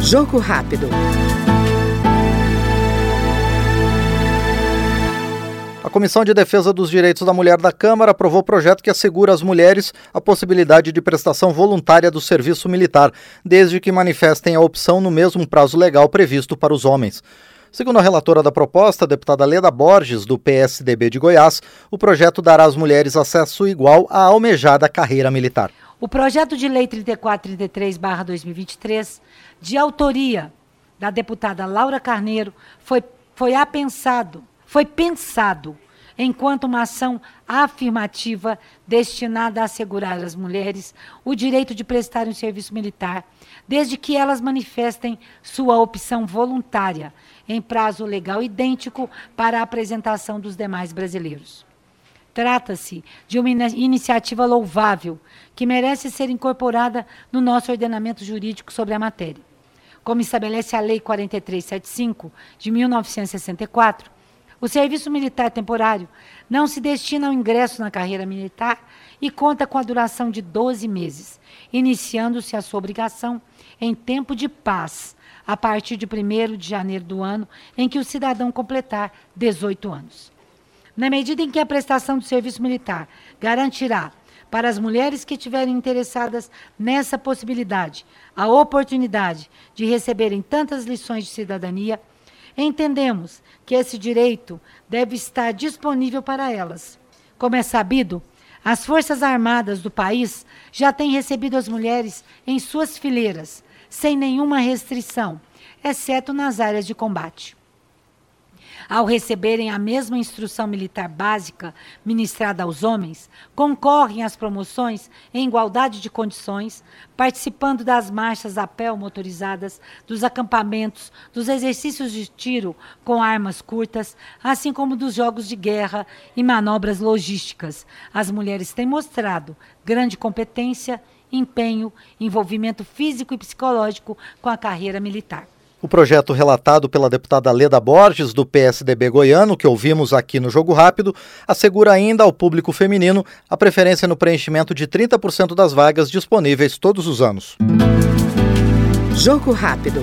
Jogo rápido. A Comissão de Defesa dos Direitos da Mulher da Câmara aprovou o projeto que assegura às mulheres a possibilidade de prestação voluntária do serviço militar, desde que manifestem a opção no mesmo prazo legal previsto para os homens. Segundo a relatora da proposta, a deputada Leda Borges, do PSDB de Goiás, o projeto dará às mulheres acesso igual à almejada carreira militar. O projeto de lei 3433-2023, de autoria da deputada Laura Carneiro, foi, foi apensado, foi pensado enquanto uma ação afirmativa destinada a assegurar às mulheres o direito de prestar um serviço militar, desde que elas manifestem sua opção voluntária, em prazo legal idêntico para a apresentação dos demais brasileiros. Trata-se de uma iniciativa louvável que merece ser incorporada no nosso ordenamento jurídico sobre a matéria. Como estabelece a Lei 4375 de 1964, o serviço militar temporário não se destina ao ingresso na carreira militar e conta com a duração de 12 meses, iniciando-se a sua obrigação em tempo de paz, a partir de 1 de janeiro do ano em que o cidadão completar 18 anos. Na medida em que a prestação do serviço militar garantirá para as mulheres que estiverem interessadas nessa possibilidade a oportunidade de receberem tantas lições de cidadania, entendemos que esse direito deve estar disponível para elas. Como é sabido, as Forças Armadas do país já têm recebido as mulheres em suas fileiras, sem nenhuma restrição, exceto nas áreas de combate ao receberem a mesma instrução militar básica ministrada aos homens, concorrem às promoções em igualdade de condições, participando das marchas a pé motorizadas, dos acampamentos, dos exercícios de tiro com armas curtas, assim como dos jogos de guerra e manobras logísticas. As mulheres têm mostrado grande competência, empenho, envolvimento físico e psicológico com a carreira militar. O projeto relatado pela deputada Leda Borges, do PSDB goiano, que ouvimos aqui no Jogo Rápido, assegura ainda ao público feminino a preferência no preenchimento de 30% das vagas disponíveis todos os anos. Jogo Rápido.